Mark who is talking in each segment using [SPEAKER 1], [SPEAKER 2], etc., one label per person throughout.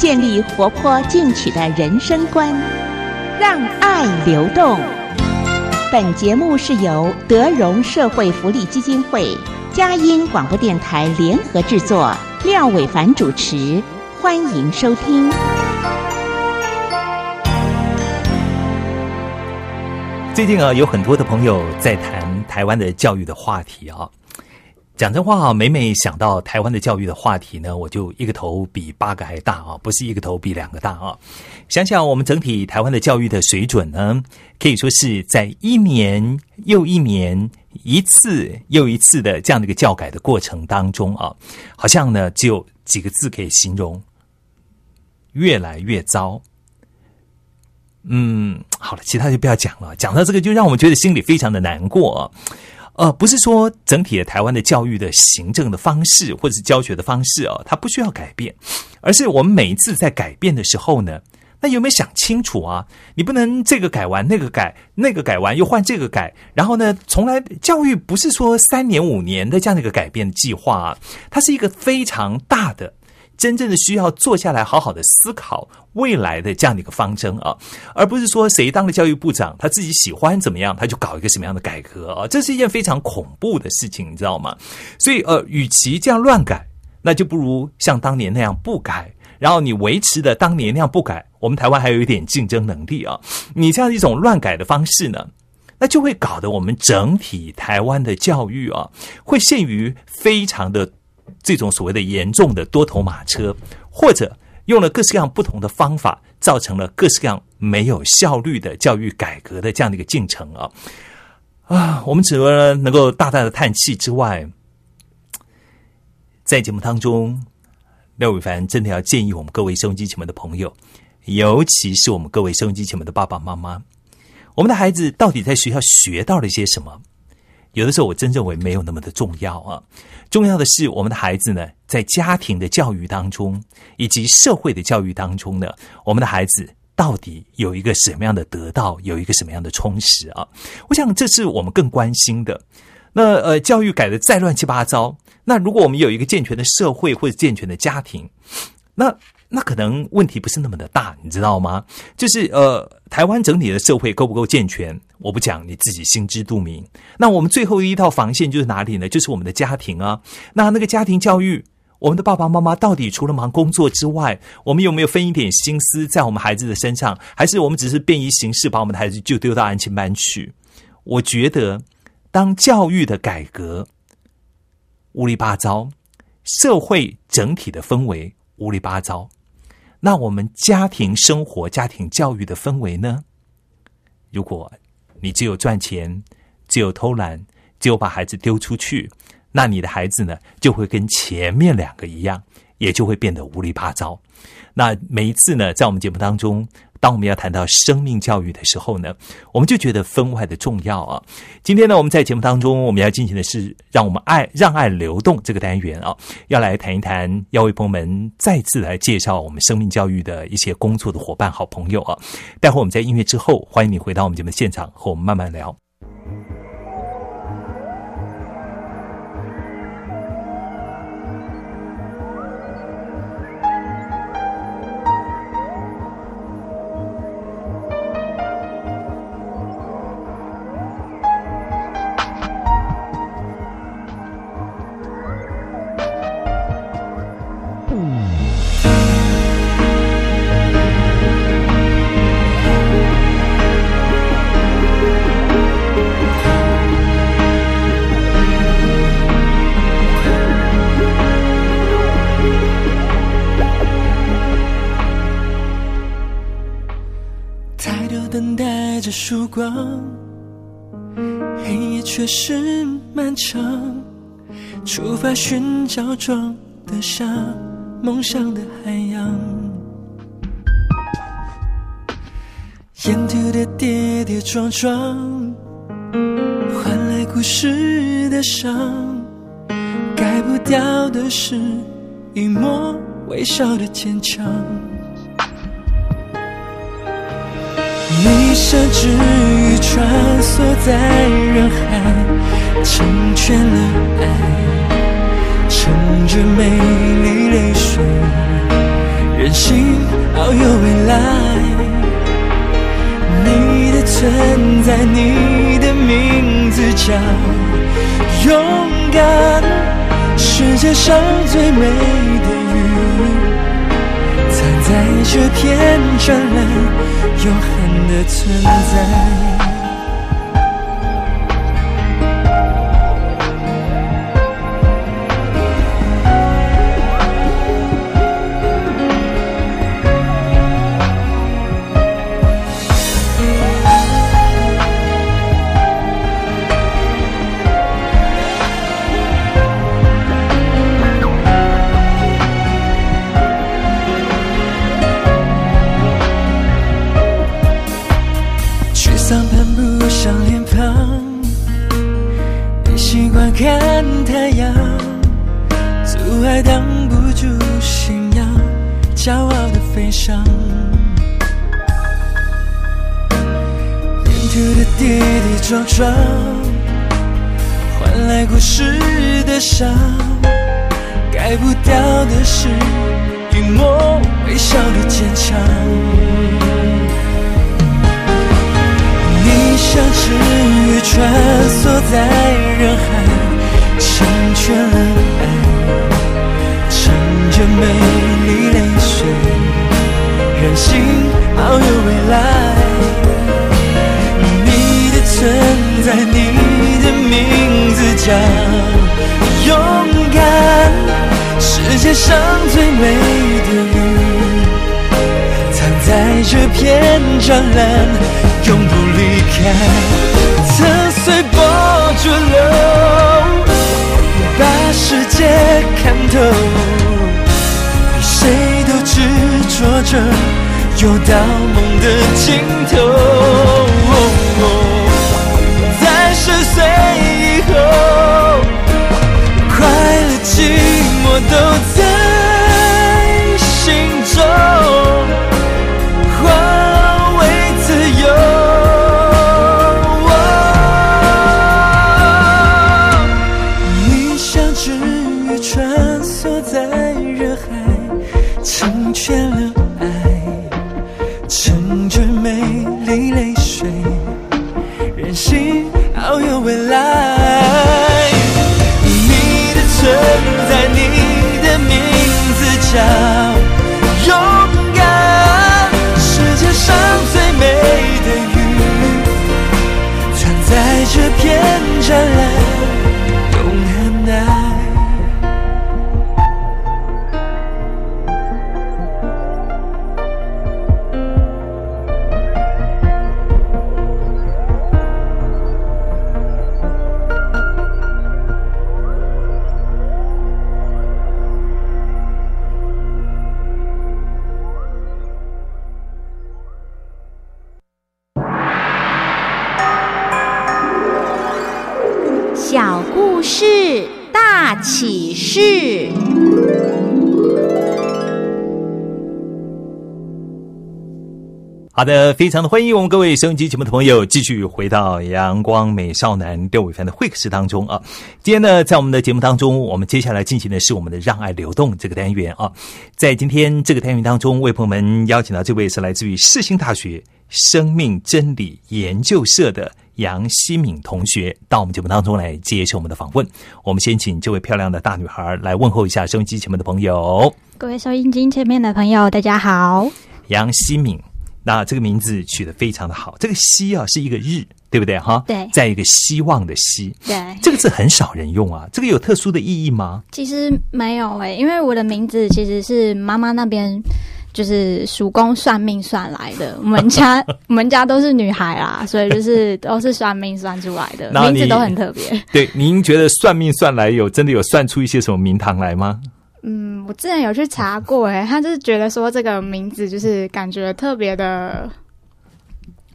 [SPEAKER 1] 建立活泼进取的人生观，让爱流动。本节目是由德荣社会福利基金会、佳音广播电台联合制作，廖伟凡主持，欢迎收听。
[SPEAKER 2] 最近啊，有很多的朋友在谈台湾的教育的话题啊。讲真话啊，每每想到台湾的教育的话题呢，我就一个头比八个还大啊，不是一个头比两个大啊。想想我们整体台湾的教育的水准呢，可以说是在一年又一年、一次又一次的这样的一个教改的过程当中啊，好像呢只有几个字可以形容：越来越糟。嗯，好了，其他就不要讲了。讲到这个，就让我们觉得心里非常的难过。呃，不是说整体的台湾的教育的行政的方式或者是教学的方式哦，它不需要改变，而是我们每一次在改变的时候呢，那有没有想清楚啊？你不能这个改完那个改，那个改完又换这个改，然后呢，从来教育不是说三年五年的这样的一个改变计划啊，它是一个非常大的。真正的需要坐下来好好的思考未来的这样的一个方针啊，而不是说谁当了教育部长，他自己喜欢怎么样，他就搞一个什么样的改革啊，这是一件非常恐怖的事情，你知道吗？所以呃，与其这样乱改，那就不如像当年那样不改，然后你维持的当年那样不改，我们台湾还有一点竞争能力啊。你这样一种乱改的方式呢，那就会搞得我们整体台湾的教育啊，会陷于非常的。这种所谓的严重的多头马车，或者用了各式各样不同的方法，造成了各式各样没有效率的教育改革的这样的一个进程啊啊！我们除了能够大大的叹气之外，在节目当中，廖伟凡真的要建议我们各位收音机前面的朋友，尤其是我们各位收音机前面的爸爸妈妈，我们的孩子到底在学校学到了些什么？有的时候，我真认为没有那么的重要啊。重要的是，我们的孩子呢，在家庭的教育当中，以及社会的教育当中呢，我们的孩子到底有一个什么样的得到，有一个什么样的充实啊？我想，这是我们更关心的。那呃，教育改的再乱七八糟，那如果我们有一个健全的社会或者健全的家庭，那。那可能问题不是那么的大，你知道吗？就是呃，台湾整体的社会够不够健全？我不讲，你自己心知肚明。那我们最后一道防线就是哪里呢？就是我们的家庭啊。那那个家庭教育，我们的爸爸妈妈到底除了忙工作之外，我们有没有分一点心思在我们孩子的身上？还是我们只是便于形式，把我们的孩子就丢到安亲班去？我觉得，当教育的改革乌里八糟，社会整体的氛围乌里八糟。那我们家庭生活、家庭教育的氛围呢？如果你只有赚钱，只有偷懒，只有把孩子丢出去，那你的孩子呢，就会跟前面两个一样，也就会变得无里八糟。那每一次呢，在我们节目当中。当我们要谈到生命教育的时候呢，我们就觉得分外的重要啊。今天呢，我们在节目当中，我们要进行的是“让我们爱让爱流动”这个单元啊，要来谈一谈，要为朋友们再次来介绍我们生命教育的一些工作的伙伴、好朋友啊。待会儿我们在音乐之后，欢迎你回到我们节目现场，和我们慢慢聊。
[SPEAKER 3] 这是漫长出发，寻找装得下梦想的海洋，沿途的跌跌撞撞，换来故事的伤，改不掉的是一抹微笑的坚强。你像只鱼穿梭在人海，成全了爱，乘着美丽泪水，任性遨游未来。你的存在，你的名字叫勇敢。世界上最美的，在这片湛蓝永恒的存在。跌跌撞撞，换来故事的伤，改不掉的是一抹微笑的坚强。你像只鱼穿梭在人海，成全了爱，乘着美丽泪水，任性遨游未来。存在，你的名字叫勇敢。世界上最美的云，藏在这片湛蓝，永不离开。曾随波逐流，把世界看透，比谁都执着着，游到梦的尽头。都在字
[SPEAKER 2] 好的，非常的欢迎我们各位收音机节目的朋友继续回到阳光美少男廖伟凡的会客室当中啊。今天呢，在我们的节目当中，我们接下来进行的是我们的“让爱流动”这个单元啊。在今天这个单元当中，为朋友们邀请到这位是来自于世新大学生命真理研究社的。杨希敏同学到我们节目当中来接受我们的访问。我们先请这位漂亮的大女孩来问候一下收音机前面的朋友。
[SPEAKER 4] 各位收音机前面的朋友，大家好。
[SPEAKER 2] 杨希敏，那这个名字取得非常的好。这个“希”啊，是一个日，对不对？哈，
[SPEAKER 4] 对，
[SPEAKER 2] 在一个希望的“希”。
[SPEAKER 4] 对，
[SPEAKER 2] 这个字很少人用啊。这个有特殊的意义吗？
[SPEAKER 4] 其实没有诶，因为我的名字其实是妈妈那边。就是属公算命算来的，我们家 我们家都是女孩啦，所以就是都是算命算出来的，名字都很特别。
[SPEAKER 2] 对，您觉得算命算来有真的有算出一些什么名堂来吗？
[SPEAKER 4] 嗯，我之前有去查过，哎，他就是觉得说这个名字就是感觉特别的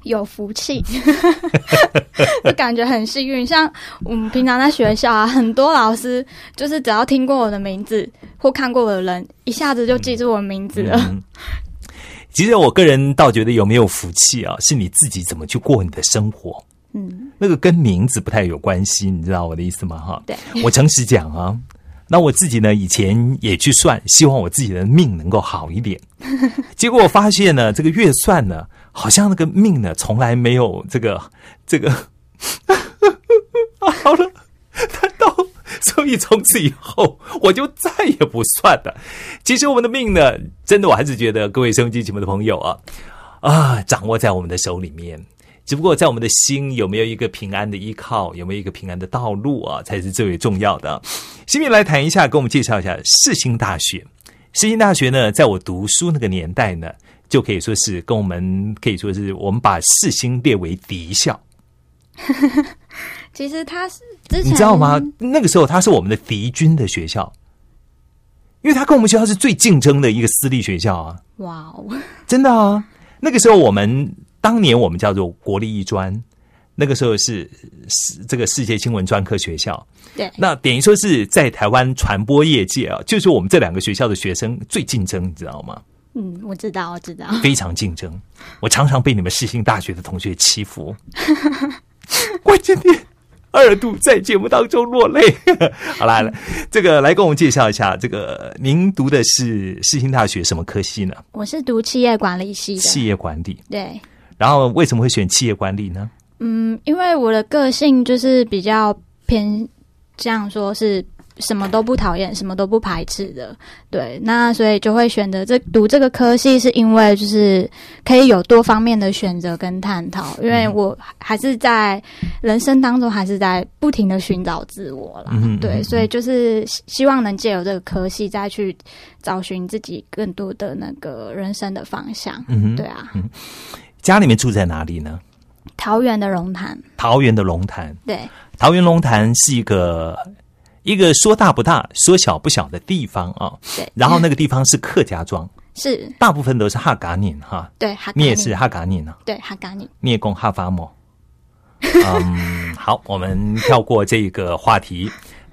[SPEAKER 4] 有福气，就感觉很幸运。像我们平常在学校啊，很多老师就是只要听过我的名字或看过我的人，一下子就记住我名字了。
[SPEAKER 2] 嗯其实我个人倒觉得有没有福气啊，是你自己怎么去过你的生活，
[SPEAKER 4] 嗯，
[SPEAKER 2] 那个跟名字不太有关系，你知道我的意思吗？哈，
[SPEAKER 4] 对，
[SPEAKER 2] 我诚实讲啊，那我自己呢，以前也去算，希望我自己的命能够好一点。结果我发现呢，这个越算呢，好像那个命呢，从来没有这个这个。好了，难道所以从此以后我就再也不算了？其实我们的命呢，真的我还是觉得各位收音机节目的朋友啊啊，掌握在我们的手里面。只不过在我们的心有没有一个平安的依靠，有没有一个平安的道路啊，才是最为重要的。新民来谈一下，跟我们介绍一下世新大学。世新大学呢，在我读书那个年代呢，就可以说是跟我们可以说是我们把世新列为敌校，
[SPEAKER 4] 其实他是之前
[SPEAKER 2] 你知道吗？那个时候他是我们的敌军的学校，因为他跟我们学校是最竞争的一个私立学校啊。
[SPEAKER 4] 哇哦，
[SPEAKER 2] 真的啊，那个时候我们当年我们叫做国立艺专，那个时候是是这个世界新闻专科学校，
[SPEAKER 4] 对，
[SPEAKER 2] 那等于说是在台湾传播业界啊，就是我们这两个学校的学生最竞争，你知道吗？
[SPEAKER 4] 嗯，我知道，我知道，
[SPEAKER 2] 非常竞争，我常常被你们世新大学的同学欺负，我今天二度在节目当中落泪。好啦，来这个来跟我们介绍一下，这个您读的是世新大学什么科系呢？
[SPEAKER 4] 我是读企业管理系的，
[SPEAKER 2] 企业管理。
[SPEAKER 4] 对，
[SPEAKER 2] 然后为什么会选企业管理呢？
[SPEAKER 4] 嗯，因为我的个性就是比较偏这样说是什么都不讨厌，什么都不排斥的，对，那所以就会选择这读这个科系，是因为就是可以有多方面的选择跟探讨，因为我还是在人生当中还是在不停的寻找自我啦，对，所以就是希希望能借由这个科系再去找寻自己更多的那个人生的方向，
[SPEAKER 2] 嗯
[SPEAKER 4] 对啊，
[SPEAKER 2] 家里面住在哪里呢？
[SPEAKER 4] 桃园的龙潭，
[SPEAKER 2] 桃园的龙潭。
[SPEAKER 4] 对，
[SPEAKER 2] 桃园龙潭是一个一个说大不大、说小不小的地方啊。
[SPEAKER 4] 对
[SPEAKER 2] 然后那个地方是客家庄，
[SPEAKER 4] 是
[SPEAKER 2] 大部分都是哈嘎宁哈。
[SPEAKER 4] 对，哈嘎尼
[SPEAKER 2] 你也是哈嘎宁啊，
[SPEAKER 4] 对哈嘎宁，
[SPEAKER 2] 你也供哈法莫。嗯，好，我们跳过这个话题。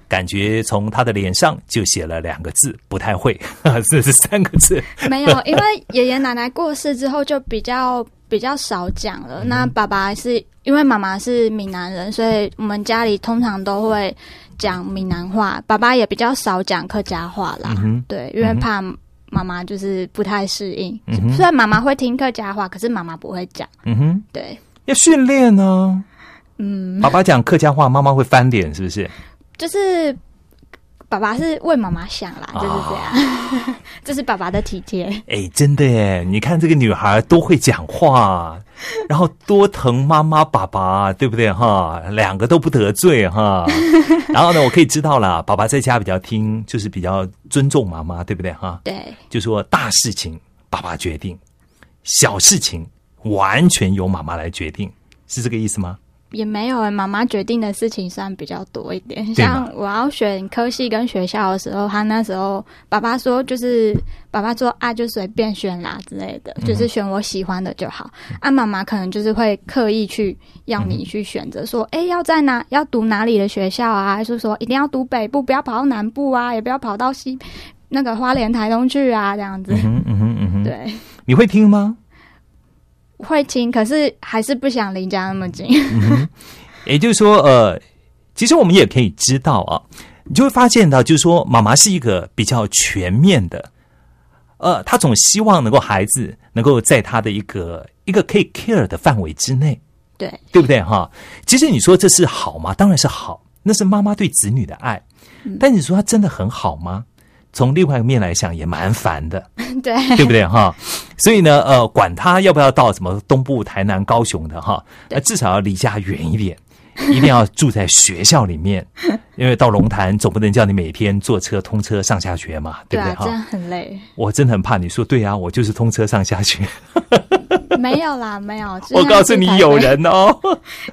[SPEAKER 2] 感觉从他的脸上就写了两个字，不太会，这是三个字。
[SPEAKER 4] 没有，因为爷爷奶奶过世之后就比较比较少讲了。
[SPEAKER 2] 嗯
[SPEAKER 4] 那爸爸是因为妈妈是闽南人，所以我们家里通常都会讲闽南话，爸爸也比较少讲客家话啦。
[SPEAKER 2] 嗯
[SPEAKER 4] 对，因为怕妈妈就是不太适应。
[SPEAKER 2] 嗯
[SPEAKER 4] 虽然妈妈会听客家话，可是妈妈不会讲。
[SPEAKER 2] 嗯哼，
[SPEAKER 4] 对，
[SPEAKER 2] 要训练呢。
[SPEAKER 4] 嗯，
[SPEAKER 2] 爸爸讲客家话，妈妈会翻脸，是不是？
[SPEAKER 4] 就是爸爸是为妈妈想啦，就是这样。这是爸爸的体贴。
[SPEAKER 2] 哎，真的耶！你看这个女孩多会讲话，然后多疼妈妈、爸爸，对不对哈？两个都不得罪哈。然后呢，我可以知道了，爸爸在家比较听，就是比较尊重妈妈，对不对哈？
[SPEAKER 4] 对，
[SPEAKER 2] 就说大事情爸爸决定，小事情完全由妈妈来决定，是这个意思吗？
[SPEAKER 4] 也没有诶，妈妈决定的事情算比较多一点。像我要选科系跟学校的时候，他那时候爸爸说，就是爸爸说啊，就随便选啦之类的，
[SPEAKER 2] 嗯
[SPEAKER 4] 就是选我喜欢的就好。啊，妈妈可能就是会刻意去要你去选择，说，哎、要在哪要读哪里的学校啊，还是说一定要读北部，不要跑到南部啊，也不要跑到西那个花莲、台东去啊，这样子。
[SPEAKER 2] 嗯哼嗯哼嗯哼，
[SPEAKER 4] 对，
[SPEAKER 2] 你会听吗？
[SPEAKER 4] 会听，可是还是不想离家那么近。
[SPEAKER 2] 也就是说，呃，其实我们也可以知道啊，你就会发现到，就是说，妈妈是一个比较全面的，呃，她总希望能够孩子能够在她的一个一个可以 care 的范围之内，
[SPEAKER 4] 对，
[SPEAKER 2] 对不对哈？其实你说这是好吗？当然是好，那是妈妈对子女的爱。但你说它真的很好吗？从另外一个面来想，也蛮烦的。
[SPEAKER 4] 对，
[SPEAKER 2] 对不对哈？所以呢，呃，管他要不要到什么东部、台南、高雄的哈，
[SPEAKER 4] 对
[SPEAKER 2] 呃，至少要离家远一点，一定要住在学校里面，因为到龙潭总不能叫你每天坐车通车上下学嘛，对不对哈？
[SPEAKER 4] 样很累。
[SPEAKER 2] 我真的很怕你说对啊，我就是通车上下学。
[SPEAKER 4] 没有啦，没有。
[SPEAKER 2] 我告诉你，有人哦，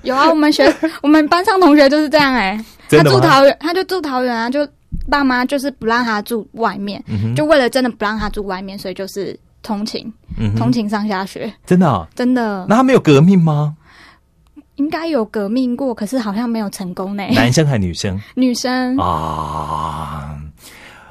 [SPEAKER 4] 有啊，我们学我们班上同学就是这样哎、他住桃园，他就住桃园啊，就爸妈就是不让他住外面，
[SPEAKER 2] 嗯
[SPEAKER 4] 就为了真的不让他住外面，所以就是通勤，通勤上下学，
[SPEAKER 2] 真的啊、
[SPEAKER 4] 真的
[SPEAKER 2] 那他没有革命吗？
[SPEAKER 4] 应该有革命过，可是好像没有成功呢。
[SPEAKER 2] 男生还是女生
[SPEAKER 4] 女生
[SPEAKER 2] 啊？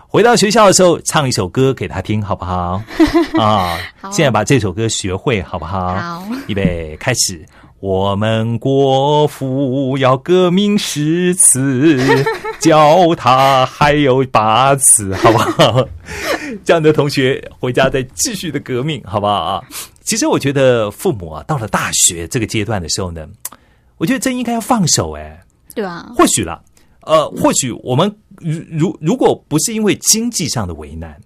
[SPEAKER 2] 回到学校的时候，唱一首歌给他听，好不好？啊，
[SPEAKER 4] 好
[SPEAKER 2] 现在把这首歌学会，好不好？
[SPEAKER 4] 好，
[SPEAKER 2] 预备，开始。我们国父要革命十次，教他还有八次，好不好？这样的同学回家再继续的革命，好不好啊？其实我觉得父母啊，到了大学这个阶段的时候呢，我觉得真应该要放手哎、
[SPEAKER 4] 对啊，
[SPEAKER 2] 或许啦，呃，或许我们如如如果不是因为经济上的为难，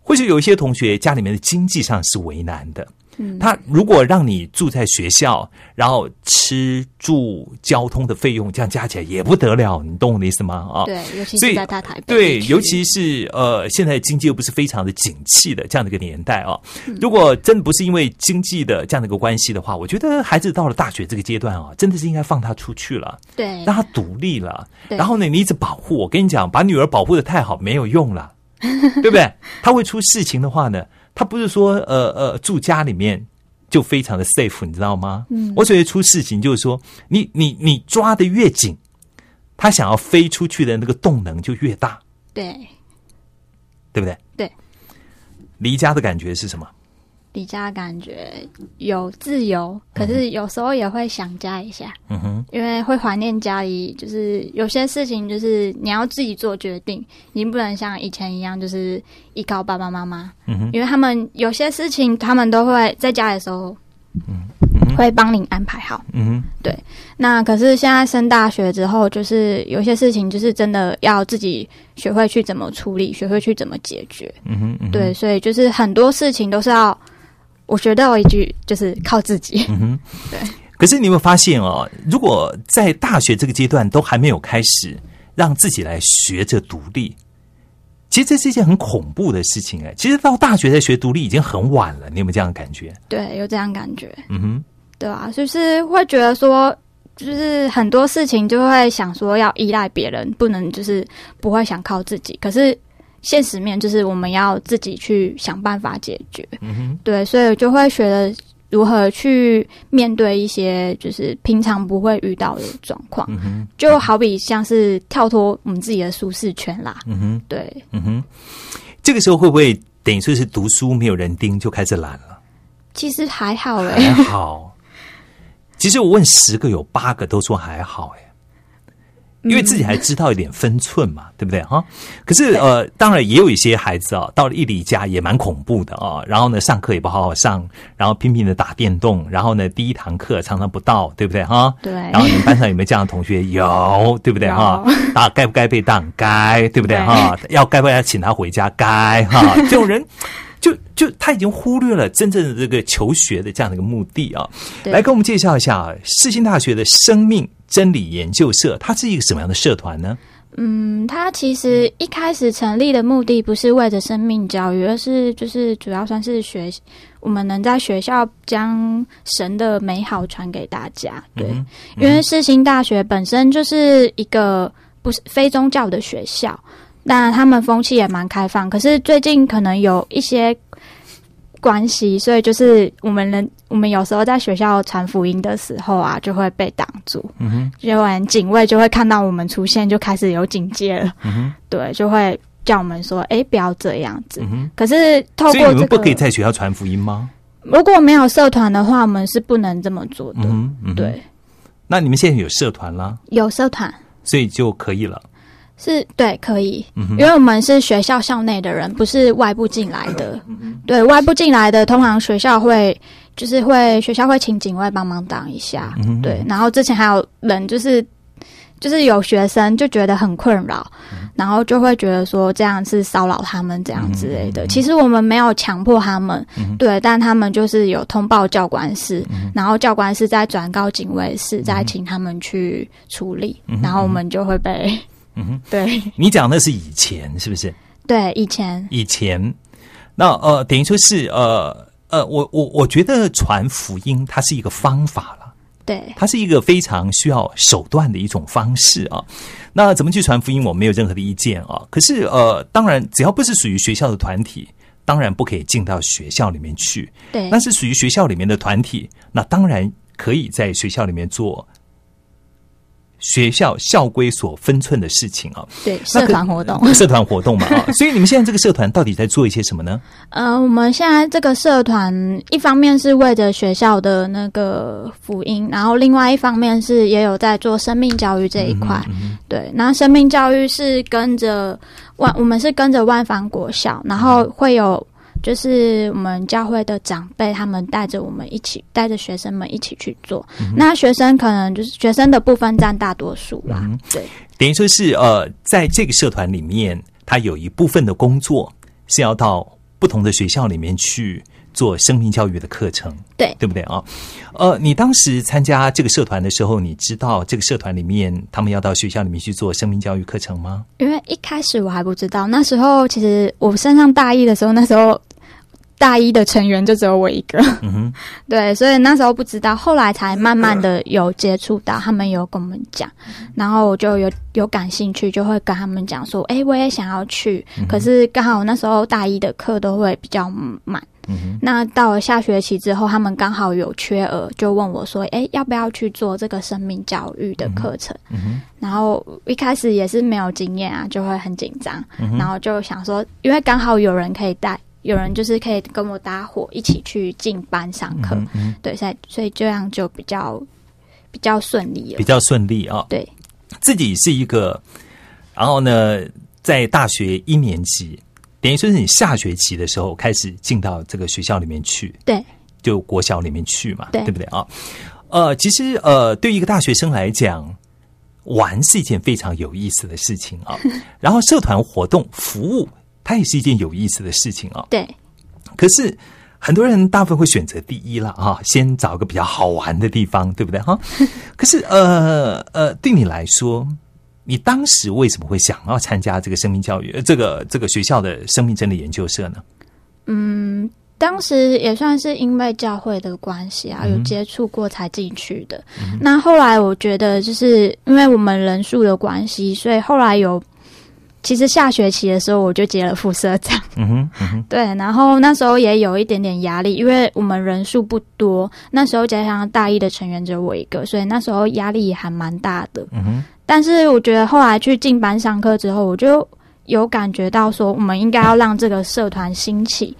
[SPEAKER 2] 或许有一些同学家里面的经济上是为难的。
[SPEAKER 4] 嗯，
[SPEAKER 2] 他如果让你住在学校，然后吃住交通的费用，这样加起来也不得了，你懂我的意思吗？啊，
[SPEAKER 4] 对，尤其在大台北
[SPEAKER 2] 对，尤其是呃，现在经济又不是非常的景气的这样的一个年代啊。
[SPEAKER 4] 嗯
[SPEAKER 2] 如果真的不是因为经济的这样的一个关系的话，我觉得孩子到了大学这个阶段啊，真的是应该放他出去了。
[SPEAKER 4] 对
[SPEAKER 2] 让他独立了。然后呢，你一直保护，我跟你讲，把女儿保护的太好没有用了，对不对？他会出事情的话呢，他不是说呃呃住家里面就非常的 safe，你知道吗？
[SPEAKER 4] 嗯
[SPEAKER 2] 我所谓出事情就是说，你你你抓的越紧，他想要飞出去的那个动能就越大，
[SPEAKER 4] 对
[SPEAKER 2] 对不对？
[SPEAKER 4] 对，
[SPEAKER 2] 离家的感觉是什么？
[SPEAKER 4] 离家感觉有自由，可是有时候也会想家一下，
[SPEAKER 2] 嗯哼，
[SPEAKER 4] 因为会怀念家里。就是有些事情，就是你要自己做决定，你不能像以前一样，就是依靠爸爸妈妈。
[SPEAKER 2] 嗯哼，
[SPEAKER 4] 因为他们有些事情，他们都会在家里的时候，
[SPEAKER 2] 嗯
[SPEAKER 4] 会帮你安排好。
[SPEAKER 2] 嗯哼，对
[SPEAKER 4] 那可是现在升大学之后，就是有些事情，就是真的要自己学会去怎么处理，学会去怎么解决。
[SPEAKER 2] 嗯哼，嗯哼，
[SPEAKER 4] 对，所以就是很多事情都是要，我学到一句就是靠自己。
[SPEAKER 2] 嗯哼，
[SPEAKER 4] 对。
[SPEAKER 2] 可是你有没有发现哦？如果在大学这个阶段都还没有开始让自己来学着独立，其实这是一件很恐怖的事情哎。其实到大学才学独立已经很晚了，你有没有这样的感觉？
[SPEAKER 4] 对，有这样感觉，
[SPEAKER 2] 嗯哼，
[SPEAKER 4] 对啊，就是会觉得说，就是很多事情就会想说要依赖别人，不能就是不会想靠自己。可是现实面就是我们要自己去想办法解决。
[SPEAKER 2] 嗯哼，
[SPEAKER 4] 对，所以就会学的如何去面对一些就是平常不会遇到的状况，
[SPEAKER 2] 嗯哼，
[SPEAKER 4] 就好比像是跳脱我们自己的舒适圈啦。
[SPEAKER 2] 嗯哼，
[SPEAKER 4] 对，
[SPEAKER 2] 嗯哼，这个时候会不会等于说是读书没有人盯就开始懒了？
[SPEAKER 4] 其实还好诶、
[SPEAKER 2] 还好，其实我问十个有八个都说还好哎。因为自己还知道一点分寸嘛，对不对哈？可是呃，当然也有一些孩子啊，到了一离家也蛮恐怖的啊。然后呢，上课也不好好上，然后拼命的打电动，然后呢，第一堂课常常不到，对不对哈？
[SPEAKER 4] 对
[SPEAKER 2] 然后你们班上有没有这样的同学？有，对不对哈？打该不该被当？该，对不对
[SPEAKER 4] 对
[SPEAKER 2] 哈？要该不该请他回家？该哈？这种人。就就他已经忽略了真正的这个求学的这样的一个目的啊！来跟我们介绍一下啊世新大学的生命真理研究社，它是一个什么样的社团呢？
[SPEAKER 4] 嗯，它其实一开始成立的目的不是为着生命教育，而是就是主要算是学我们能在学校将神的美好传给大家。对，
[SPEAKER 2] 嗯
[SPEAKER 4] 因为世新大学本身就是一个不是非宗教的学校，那他们风气也蛮开放。可是最近可能有一些关系，所以就是我们人我们有时候在学校传福音的时候啊，就会被挡住。
[SPEAKER 2] 嗯哼，
[SPEAKER 4] 就完警卫就会看到我们出现，就开始有警戒了。
[SPEAKER 2] 嗯哼，
[SPEAKER 4] 对，就会叫我们说：“哎，不要这样子。
[SPEAKER 2] 嗯哼。
[SPEAKER 4] 可是透过这个，
[SPEAKER 2] 你们不可以在学校传福音吗？
[SPEAKER 4] 如果没有社团的话，我们是不能这么做的。
[SPEAKER 2] 嗯哼，嗯哼。
[SPEAKER 4] 对，
[SPEAKER 2] 那你们现在有社团啦，
[SPEAKER 4] 有社团
[SPEAKER 2] 所以就可以了。
[SPEAKER 4] 是对可以，
[SPEAKER 2] 嗯
[SPEAKER 4] 因为我们是学校校内的人，不是外部进来的。
[SPEAKER 2] 嗯
[SPEAKER 4] 对外部进来的，通常学校会就是会学校会请警卫帮忙挡一下。
[SPEAKER 2] 嗯
[SPEAKER 4] 对，然后之前还有人就是就是有学生就觉得很困扰，
[SPEAKER 2] 嗯。
[SPEAKER 4] 然后就会觉得说这样是骚扰他们这样之类的。
[SPEAKER 2] 嗯
[SPEAKER 4] 其实我们没有强迫他们，
[SPEAKER 2] 嗯
[SPEAKER 4] 对，但他们就是有通报教官室，
[SPEAKER 2] 嗯
[SPEAKER 4] 然后教官室再转告警卫室，再请他们去处理，
[SPEAKER 2] 嗯
[SPEAKER 4] 然后我们就会被
[SPEAKER 2] 嗯哼，
[SPEAKER 4] 对
[SPEAKER 2] 你讲的是以前是不是？
[SPEAKER 4] 对以前
[SPEAKER 2] 以前，那呃，等于说是呃呃，我我我觉得传福音它是一个方法了。
[SPEAKER 4] 对
[SPEAKER 2] 它是一个非常需要手段的一种方式啊。那怎么去传福音，我没有任何的意见啊。可是呃，当然，只要不是属于学校的团体，当然不可以进到学校里面去，
[SPEAKER 4] 对
[SPEAKER 2] 那是属于学校里面的团体，那当然可以在学校里面做学校校规所分寸的事情啊。
[SPEAKER 4] 对，社团活动。
[SPEAKER 2] 社团活动嘛啊，所以你们现在这个社团到底在做一些什么呢？
[SPEAKER 4] 呃，我们现在这个社团，一方面是为着学校的那个福音，然后另外一方面是也有在做生命教育这一块。
[SPEAKER 2] 嗯
[SPEAKER 4] 对，那生命教育是跟着万，我们是跟着万方国校，然后会有就是我们教会的长辈他们带着我们一起，带着学生们一起去做。那学生可能就是学生的部分占大多数啦。
[SPEAKER 2] 嗯
[SPEAKER 4] 对，
[SPEAKER 2] 等于说是呃，在这个社团里面，他有一部分的工作是要到不同的学校里面去做生命教育的课程，
[SPEAKER 4] 对。
[SPEAKER 2] 对不对啊？呃，你当时参加这个社团的时候，你知道这个社团里面他们要到学校里面去做生命教育课程吗？
[SPEAKER 4] 因为一开始我还不知道，那时候其实我升上大一的时候，那时候大一的成员就只有我一个，对，所以那时候不知道，后来才慢慢的有接触到，他们有跟我们讲，然后我就有有感兴趣，就会跟他们讲说，哎，我也想要去，可是刚好那时候大一的课都会比较满。
[SPEAKER 2] 嗯哼，
[SPEAKER 4] 那到了下学期之后，他们刚好有缺额，就问我说：“哎，要不要去做这个生命教育的课程？”然后一开始也是没有经验啊，就会很紧张，
[SPEAKER 2] 嗯
[SPEAKER 4] 然后就想说，因为刚好有人可以带，有人就是可以跟我搭伙一起去进班上课，
[SPEAKER 2] 嗯哼，
[SPEAKER 4] 对，所以所以这样就比较比较顺利了
[SPEAKER 2] 比。较顺利啊。
[SPEAKER 4] 对，
[SPEAKER 2] 自己是一个，然后呢，在大学一年级，等于说是你下学期的时候开始进到这个学校里面去，
[SPEAKER 4] 对，
[SPEAKER 2] 就国小里面去嘛，
[SPEAKER 4] 对
[SPEAKER 2] 不对啊？呃，其实呃，对于一个大学生来讲，玩是一件非常有意思的事情啊。然后社团活动服务，它也是一件有意思的事情啊。
[SPEAKER 4] 对，
[SPEAKER 2] 可是很多人大部分会选择第一了啊，先找个比较好玩的地方，对不对哈？可是呃呃，对你来说，你当时为什么会想要参加这个生命教育，呃这个这个学校的生命真理研究社呢？
[SPEAKER 4] 嗯，当时也算是因为教会的关系啊，有接触过才进去的。那后来我觉得，就是因为我们人数的关系，所以后来有。其实下学期的时候，我就接了副社长，
[SPEAKER 2] 嗯哼，嗯哼，
[SPEAKER 4] 对，然后那时候也有一点点压力，因为我们人数不多，那时候加上大一的成员只有我一个，所以那时候压力也还蛮大的。
[SPEAKER 2] 嗯哼，
[SPEAKER 4] 但是我觉得后来去进班上课之后，我就有感觉到说，我们应该要让这个社团兴起，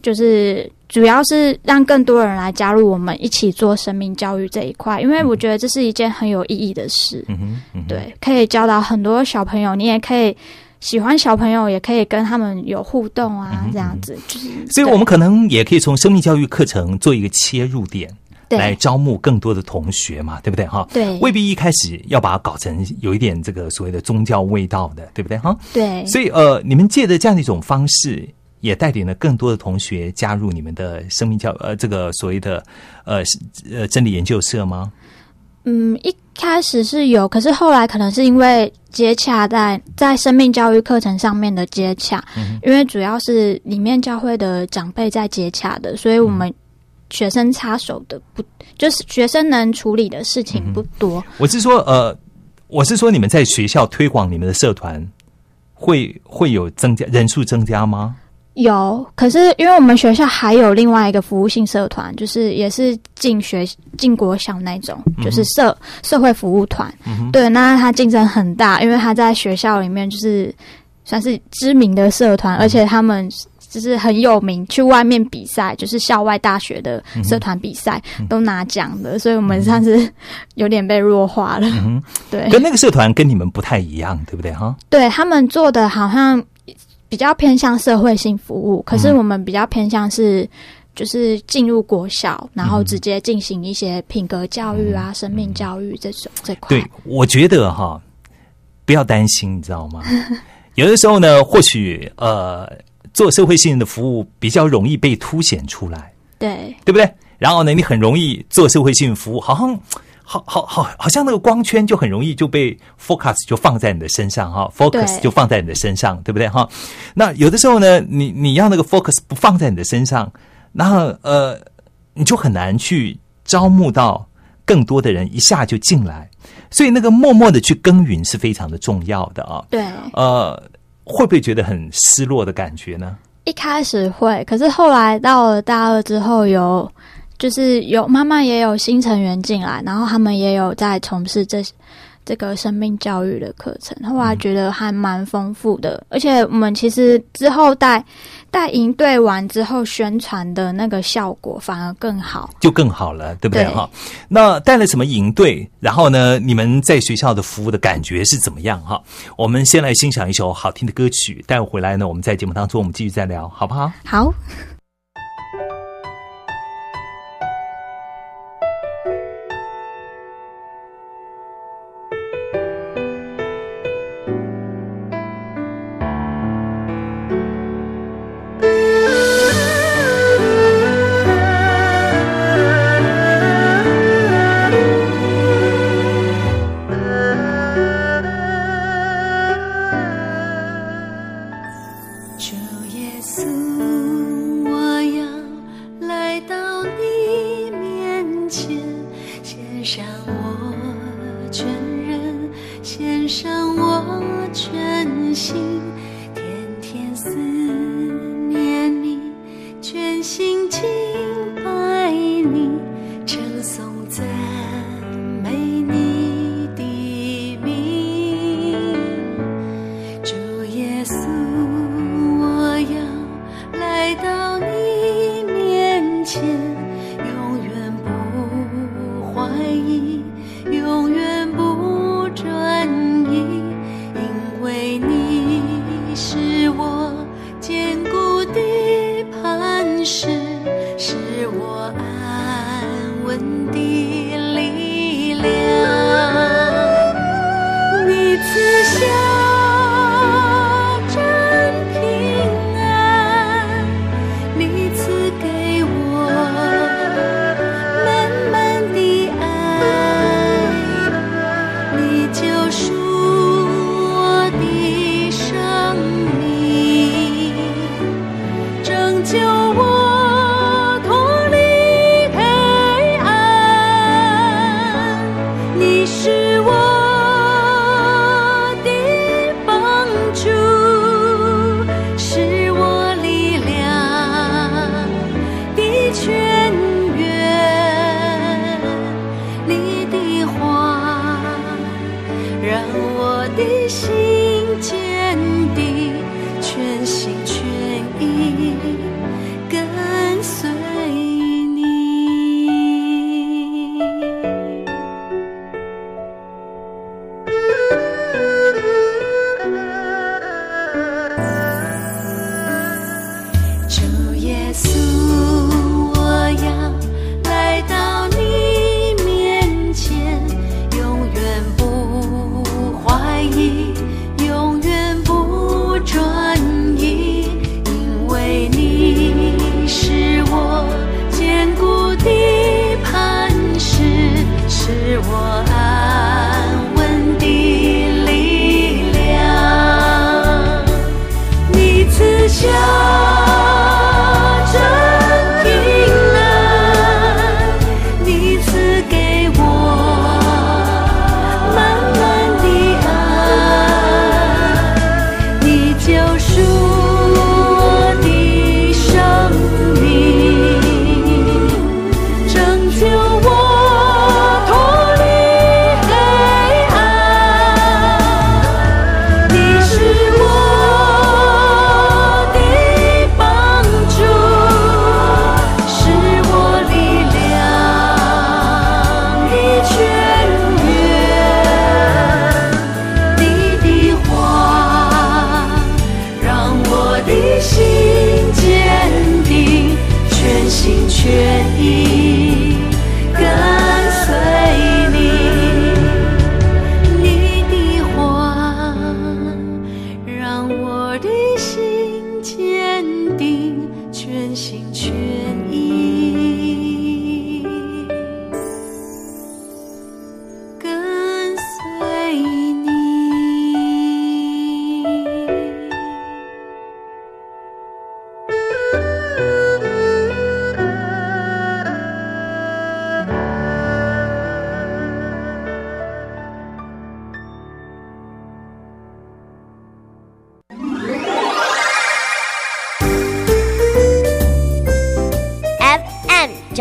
[SPEAKER 4] 就是主要是让更多人来加入我们一起做生命教育这一块，因为我觉得这是一件很有意义的事。
[SPEAKER 2] 嗯哼，嗯，
[SPEAKER 4] 对，可以教导很多小朋友，你也可以喜欢小朋友，也可以跟他们有互动啊，这样子就是。
[SPEAKER 2] 所以我们可能也可以从生命教育课程做一个切入点，
[SPEAKER 4] 对
[SPEAKER 2] 来招募更多的同学嘛，对不对？哈？
[SPEAKER 4] 对。
[SPEAKER 2] 未必一开始要把它搞成有一点这个所谓的宗教味道的，对不对？哈？
[SPEAKER 4] 对。
[SPEAKER 2] 所以呃，你们借着这样的一种方式，也带领了更多的同学加入你们的生命教呃这个所谓的呃呃真理研究社吗？
[SPEAKER 4] 嗯，一开始是有，可是后来可能是因为接洽在在生命教育课程上面的接洽，因为主要是里面教会的长辈在接洽的，所以我们学生插手的不，就是学生能处理的事情不多。
[SPEAKER 2] 我是说呃，我是说你们在学校推广你们的社团，会会有增加人数增加吗？
[SPEAKER 4] 有，可是因为我们学校还有另外一个服务性社团，就是也是进学进国小那种，就是社社会服务团。对，那它竞争很大，因为它在学校里面就是算是知名的社团，而且他们就是很有名，去外面比赛，就是校外大学的社团比赛、都拿奖的，所以我们算是有点被弱化了。
[SPEAKER 2] 嗯
[SPEAKER 4] 对，
[SPEAKER 2] 跟那个社团跟你们不太一样，对不对哈？
[SPEAKER 4] 对他们做的好像比较偏向社会性服务，可是我们比较偏向是就是进入国小，然后直接进行一些品格教育啊、生命教育这种这块。
[SPEAKER 2] 对，我觉得哈，不要担心，你知道吗？有的时候呢，或许呃，做社会性的服务比较容易被凸显出来，
[SPEAKER 4] 对
[SPEAKER 2] 对不对？然后呢，你很容易做社会性服务，好像好好好，好像那个光圈就很容易就被 focus 就放在你的身上哈，focus 就放在你的身上，对不对哈？那有的时候呢，你你要那个 focus 不放在你的身上，然后呃，你就很难去招募到更多的人一下就进来，所以那个默默的去耕耘是非常的重要的啊。
[SPEAKER 4] 对，
[SPEAKER 2] 呃，会不会觉得很失落的感觉呢？
[SPEAKER 3] 一开始会，可是后来到了大二之后有。就是有慢慢也有新成员进来，然后他们也有在从事这这个生命教育的课程，后来觉得还蛮丰富的。而且我们其实之后带带营队完之后，宣传的那个效果反而更好，
[SPEAKER 2] 就更好了，对不对
[SPEAKER 3] 对
[SPEAKER 2] 哈？那带了什么营队？然后呢，你们在学校的服务的感觉是怎么样哈？我们先来欣赏一首好听的歌曲，待会回来呢，我们在节目当中我们继续再聊，好不好？
[SPEAKER 3] 好。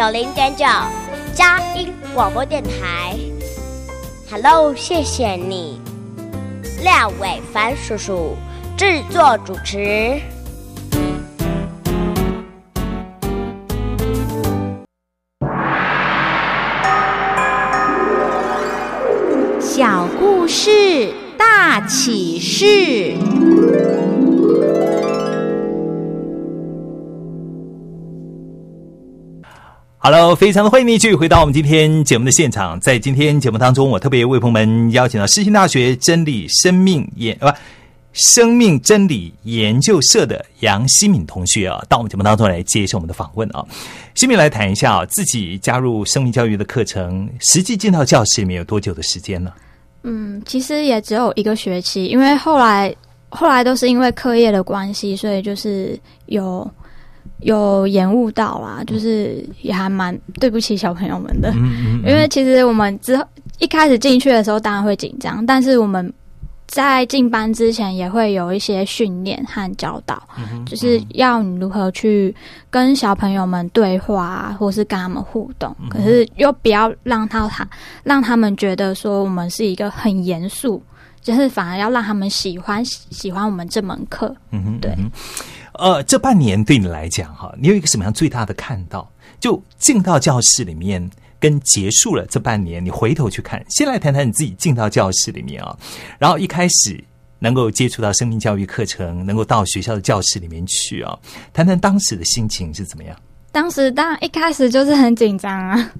[SPEAKER 5] 九零点九佳音广播电台。Hello，谢谢你，廖伟凡叔叔制作主持。
[SPEAKER 2] Hello，非常的欢迎你继续回到我们今天节目的现场。在今天节目当中，我特别为朋友们邀请到世新大学真理生命研啊不生命真理研究社的杨希敏同学啊，到我们节目当中来接受我们的访问啊。希敏来谈一下，自己加入生命教育的课程，实际进到教室里面有多久的时间呢？
[SPEAKER 4] 嗯，其实也只有一个学期，因为后来后来都是因为课业的关系，所以就是有有延误到啦，就是也还蛮对不起小朋友们的，
[SPEAKER 2] 嗯
[SPEAKER 4] 因为其实我们之后一开始进去的时候当然会紧张，但是我们在进班之前也会有一些训练和教导，就是要你如何去跟小朋友们对话、啊，或是跟他们互动，可是又不要让他他让他们觉得说我们是一个很严肃，就是反而要让他们喜欢喜欢我们这门课。
[SPEAKER 2] 嗯哼，
[SPEAKER 4] 对。
[SPEAKER 2] 嗯哼呃，这半年对你来讲哈，你有一个什么样最大的看到？就进到教室里面，跟结束了这半年，你回头去看，先来谈谈你自己进到教室里面啊，然后一开始能够接触到生命教育课程，能够到学校的教室里面去啊，谈谈当时的心情是怎么样？
[SPEAKER 4] 当时当一开始就是很紧张啊，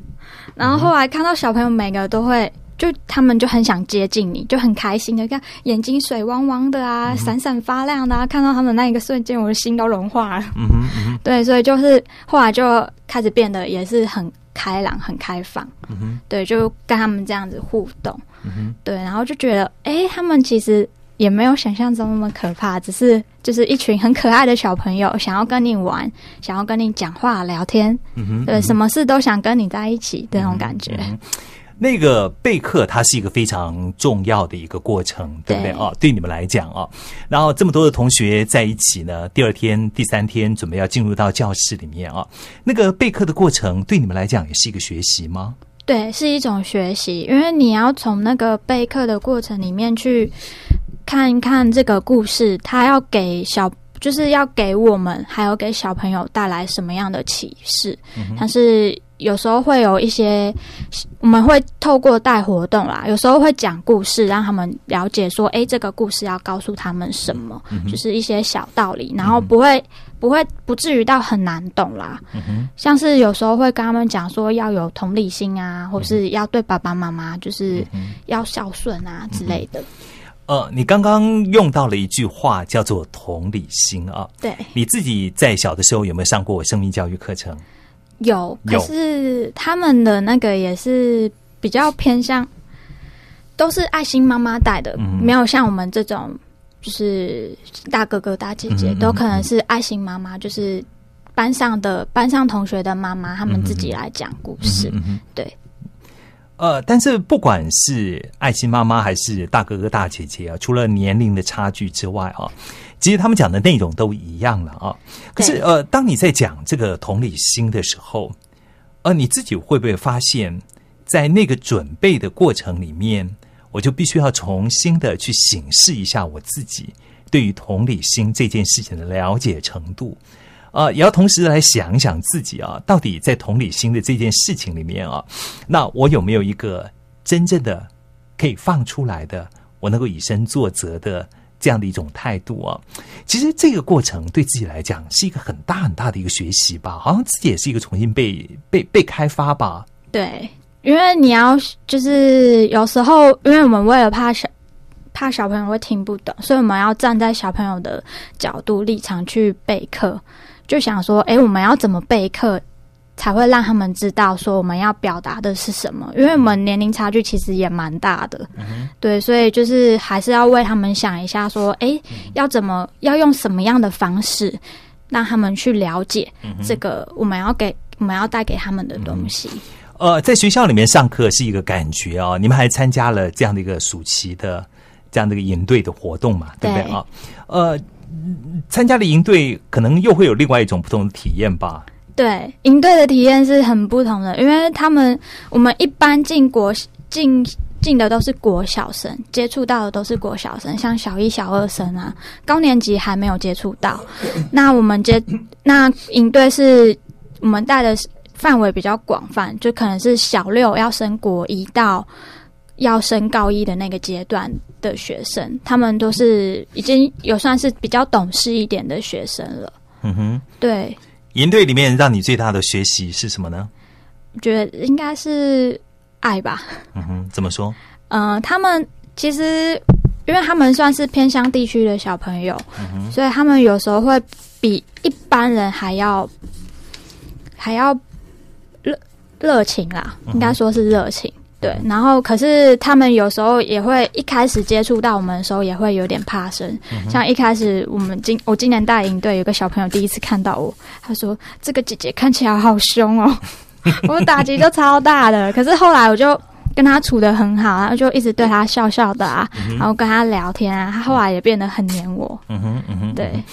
[SPEAKER 4] 然后后来看到小朋友每个都会。就他们就很想接近你，就很开心的看眼睛水汪汪的啊，闪闪发亮的啊，看到他们那一个瞬间，我的心都融化了。
[SPEAKER 2] 嗯哼嗯哼
[SPEAKER 4] 对，所以就是后来就开始变得也是很开朗、很开放。
[SPEAKER 2] 嗯哼
[SPEAKER 4] 对，就跟他们这样子互动。
[SPEAKER 2] 嗯哼
[SPEAKER 4] 对，然后就觉得，哎，他们其实也没有想象中那么可怕，只是就是一群很可爱的小朋友，想要跟你玩，想要跟你讲话、聊天，
[SPEAKER 2] 嗯哼，
[SPEAKER 4] 对，什么事都想跟你在一起的那种感觉。
[SPEAKER 2] 嗯那个备课，它是一个非常重要的一个过程，对不对
[SPEAKER 4] 对
[SPEAKER 2] 啊？对你们来讲啊，然后这么多的同学在一起呢，第二天、第三天准备要进入到教室里面啊，那个备课的过程对你们来讲也是一个学习吗？
[SPEAKER 4] 对，是一种学习，因为你要从那个备课的过程里面去看一看这个故事，他要给小，就是要给我们还有给小朋友带来什么样的启示。嗯但是有时候会有一些，我们会透过带活动啦，有时候会讲故事，让他们了解说，诶，这个故事要告诉他们什么，就是一些小道理，然后不会不会不至于到很难懂啦。像是有时候会跟他们讲说要有同理心啊，或是要对爸爸妈妈就是要孝顺啊之类的。
[SPEAKER 2] 呃，你刚刚用到了一句话叫做同理心啊，
[SPEAKER 4] 对，
[SPEAKER 2] 你自己在小的时候有没有上过生命教育课程？
[SPEAKER 4] 有，可是他们的那个也是比较偏向，都是爱心妈妈带的，
[SPEAKER 2] 嗯。
[SPEAKER 4] 没有像我们这种就是大哥哥大姐姐，都可能是爱心妈妈，就是班上的班上同学的妈妈，他们自己来讲故事。
[SPEAKER 2] 嗯。
[SPEAKER 4] 对，
[SPEAKER 2] 呃，但是不管是爱心妈妈还是大哥哥大姐姐啊，除了年龄的差距之外啊，其实他们讲的内容都一样了啊。可是呃，当你在讲这个同理心的时候，呃，你自己会不会发现，在那个准备的过程里面，我就必须要重新的去审视一下我自己对于同理心这件事情的了解程度。啊、也要同时来想一想自己啊，到底在同理心的这件事情里面啊，那我有没有一个真正的可以放出来的，我能够以身作则的这样的一种态度啊？其实这个过程对自己来讲是一个很大很大的一个学习吧，好像自己也是一个重新被被被开发吧。
[SPEAKER 4] 对，因为你要就是有时候，因为我们为了怕小怕小朋友会听不懂，所以我们要站在小朋友的角度立场去备课，就想说，诶，我们要怎么备课才会让他们知道说我们要表达的是什么？因为我们年龄差距其实也蛮大的，对，所以就是还是要为他们想一下，说，诶，要怎么要用什么样的方式让他们去了解这个我们要给我们要带给他们的东西。
[SPEAKER 2] 呃，在学校里面上课是一个感觉啊，你们还参加了这样的一个暑期的这样的一个营队的活动嘛，对不对
[SPEAKER 4] 对
[SPEAKER 2] 啊？呃，参加了营队，可能又会有另外一种不同的体验吧。
[SPEAKER 4] 对，营队的体验是很不同的，因为他们我们一般进国进进的都是国小生，接触到的都是国小生，像小一、小二生啊，高年级还没有接触到。那我们接那营队是我们带的范围比较广泛，就可能是小六要升国一到要升高一的那个阶段的学生，他们都是已经有算是比较懂事一点的学生了。
[SPEAKER 2] 嗯哼，
[SPEAKER 4] 对，
[SPEAKER 2] 营队里面让你最大的学习是什么呢？
[SPEAKER 4] 我觉得应该是爱吧。
[SPEAKER 2] 嗯哼，怎么说？
[SPEAKER 4] 嗯、他们其实因为他们算是偏乡地区的小朋友，所以他们有时候会比一般人还要还要热热情啦，应该说是热情。对，然后可是他们有时候也会一开始接触到我们的时候，也会有点怕生。像一开始我们今我今年大营队，有个小朋友第一次看到我，他说：“这个姐姐看起来好凶哦。” 我打击就超大的。可是后来我就跟他处的很好，然后就一直对他笑笑的啊，然后跟他聊天啊，他后来也变得很黏我。
[SPEAKER 2] 嗯哼，嗯哼，
[SPEAKER 4] 对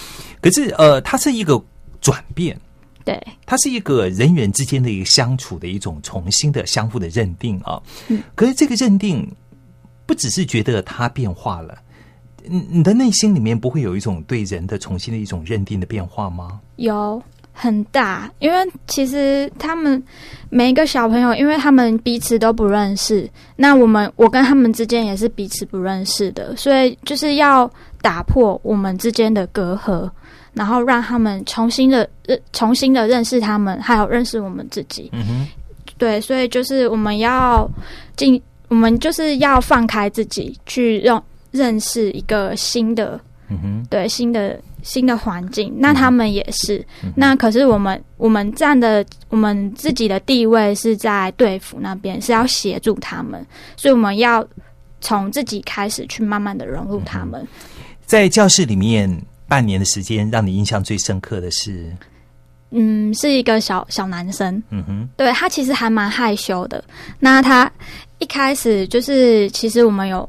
[SPEAKER 2] 可是呃，他是一个转变，
[SPEAKER 4] 对
[SPEAKER 2] 它是一个人员之间的一个相处的一种重新的相互的认定啊。
[SPEAKER 4] 嗯
[SPEAKER 2] 可是这个认定不只是觉得它变化了，你你的内心里面不会有一种对人的重新的一种认定的变化吗？
[SPEAKER 4] 有很大，因为其实他们每一个小朋友，因为他们彼此都不认识，那我们我跟他们之间也是彼此不认识的，所以就是要打破我们之间的隔阂，然后让他们重新的认重新的认识他们，还有认识我们自己。
[SPEAKER 2] 嗯哼，
[SPEAKER 4] 对，所以就是我们要进，我们就是要放开自己，去认认识一个新的
[SPEAKER 2] 嗯哼，
[SPEAKER 4] 对新的新的环境，那他们也是。那可是我们我们站的我们自己的地位是在队服那边，是要协助他们，所以我们要从自己开始去慢慢的融入他们。
[SPEAKER 2] 在教室里面半年的时间，让你印象最深刻的是，
[SPEAKER 4] 嗯，是一个小小男生，
[SPEAKER 2] 嗯哼，
[SPEAKER 4] 对他其实还蛮害羞的。那他一开始就是，其实我们有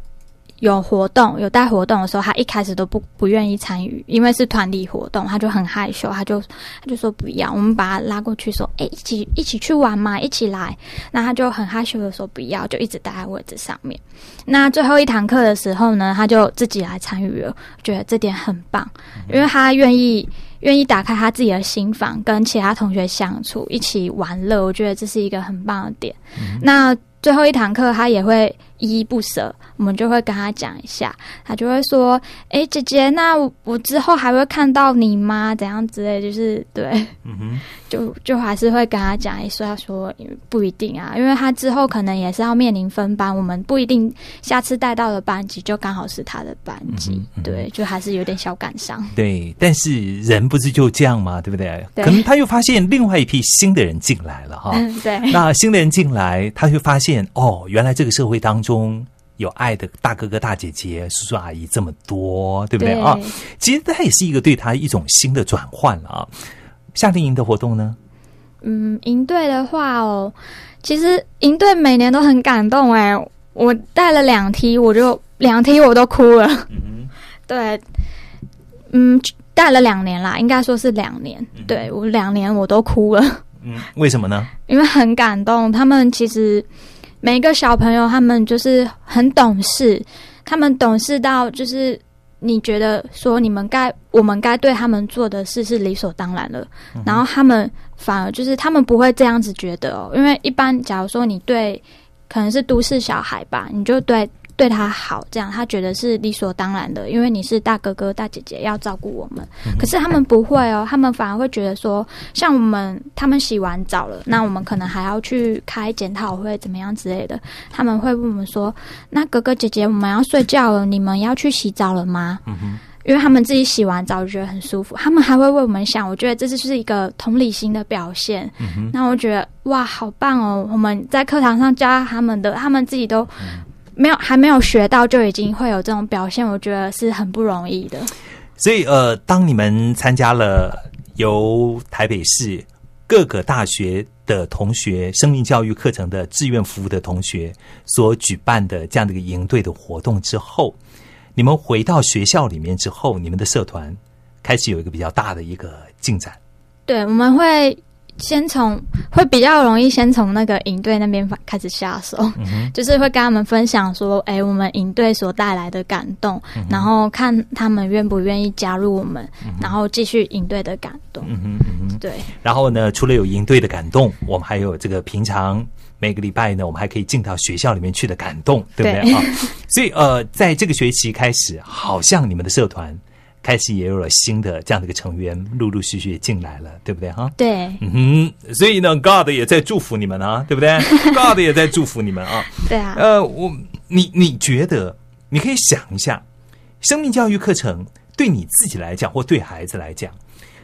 [SPEAKER 4] 有活动有带活动的时候，他一开始都不不愿意参与，因为是团体活动，他就很害羞，他就他就说不要。我们把他拉过去说，哎、一起一起去玩嘛，一起来。那他就很害羞的说不要，就一直待在位置上面。那最后一堂课的时候呢，他就自己来参与了，觉得这点很棒，因为他愿意。愿意打开他自己的心房，跟其他同学相处，一起玩乐，我觉得这是一个很棒的点。那最后一堂课，他也会依依不舍，我们就会跟他讲一下，他就会说：“哎，姐姐，那我我之后还会看到你吗？怎样之类，就是对，
[SPEAKER 2] 嗯哼，
[SPEAKER 4] 就就还是会跟他讲一说，他说不一定啊，因为他之后可能也是要面临分班，我们不一定下次带到的班级就刚好是他的班级，对，就还是有点小感伤。
[SPEAKER 2] 对，但是人不是就这样吗？对不对？
[SPEAKER 4] 对
[SPEAKER 2] 可能他又发现另外一批新的人进来了哈。
[SPEAKER 4] 嗯，对，
[SPEAKER 2] 那新的人进来，他就发现哦，原来这个社会当中有爱的大哥哥、大姐姐、叔叔阿姨这么多，对不对
[SPEAKER 4] 对
[SPEAKER 2] 啊？其实他也是一个对他一种新的转换了啊。夏令营的活动呢？
[SPEAKER 4] 嗯，营队的话哦，其实营队每年都很感动哎，我带了两梯，我就两梯我都哭了。
[SPEAKER 2] 嗯
[SPEAKER 4] 对，嗯，带了两年啦，应该说是两年。对我两年我都哭了，
[SPEAKER 2] 嗯，为什么呢？
[SPEAKER 4] 因为很感动。他们其实每一个小朋友，他们就是很懂事，他们懂事到就是你觉得说你们该我们该对他们做的事是理所当然了，然后他们反而就是他们不会这样子觉得哦，因为一般假如说你对可能是都市小孩吧，你就对。对他好，这样他觉得是理所当然的，因为你是大哥哥、大姐姐，要照顾我们。可是他们不会哦，他们反而会觉得说，像我们他们洗完澡了，那我们可能还要去开检讨会，怎么样之类的。他们会问我们说：“那哥哥姐姐，我们要睡觉了，你们要去洗澡了吗？”因为他们自己洗完澡就觉得很舒服，他们还会为我们想。我觉得这就是一个同理心的表现。那我觉得哇，好棒哦！我们在课堂上教他们的，他们自己都没有还没有学到，就已经会有这种表现，我觉得是很不容易的。
[SPEAKER 2] 所以呃，当你们参加了由台北市各个大学的同学生命教育课程的志愿服务的同学所举办的这样的一个营队的活动之后，你们回到学校里面之后，你们的社团开始有一个比较大的一个进展。
[SPEAKER 4] 对，我们会先从会比较容易先从那个营队那边开始下手，
[SPEAKER 2] 嗯，
[SPEAKER 4] 就是会跟他们分享说，哎、我们营队所带来的感动，
[SPEAKER 2] 嗯
[SPEAKER 4] 然后看他们愿不愿意加入我们，然后继续营队的感动。
[SPEAKER 2] 嗯哼，嗯哼。
[SPEAKER 4] 对，
[SPEAKER 2] 然后呢，除了有营队的感动，我们还有这个平常每个礼拜呢，我们还可以进到学校里面去的感动，对不对
[SPEAKER 4] 对
[SPEAKER 2] 啊？所以呃，在这个学期开始，好像你们的社团开始也有了新的这样的一个成员，陆陆续续也进来了，对不对哈？
[SPEAKER 4] 对，
[SPEAKER 2] 嗯哼，所以呢，God 也在祝福你们啊，对不对？God 也在祝福你们啊。
[SPEAKER 4] 对啊，
[SPEAKER 2] 呃，我你你觉得，你可以想一下，生命教育课程对你自己来讲，或对孩子来讲，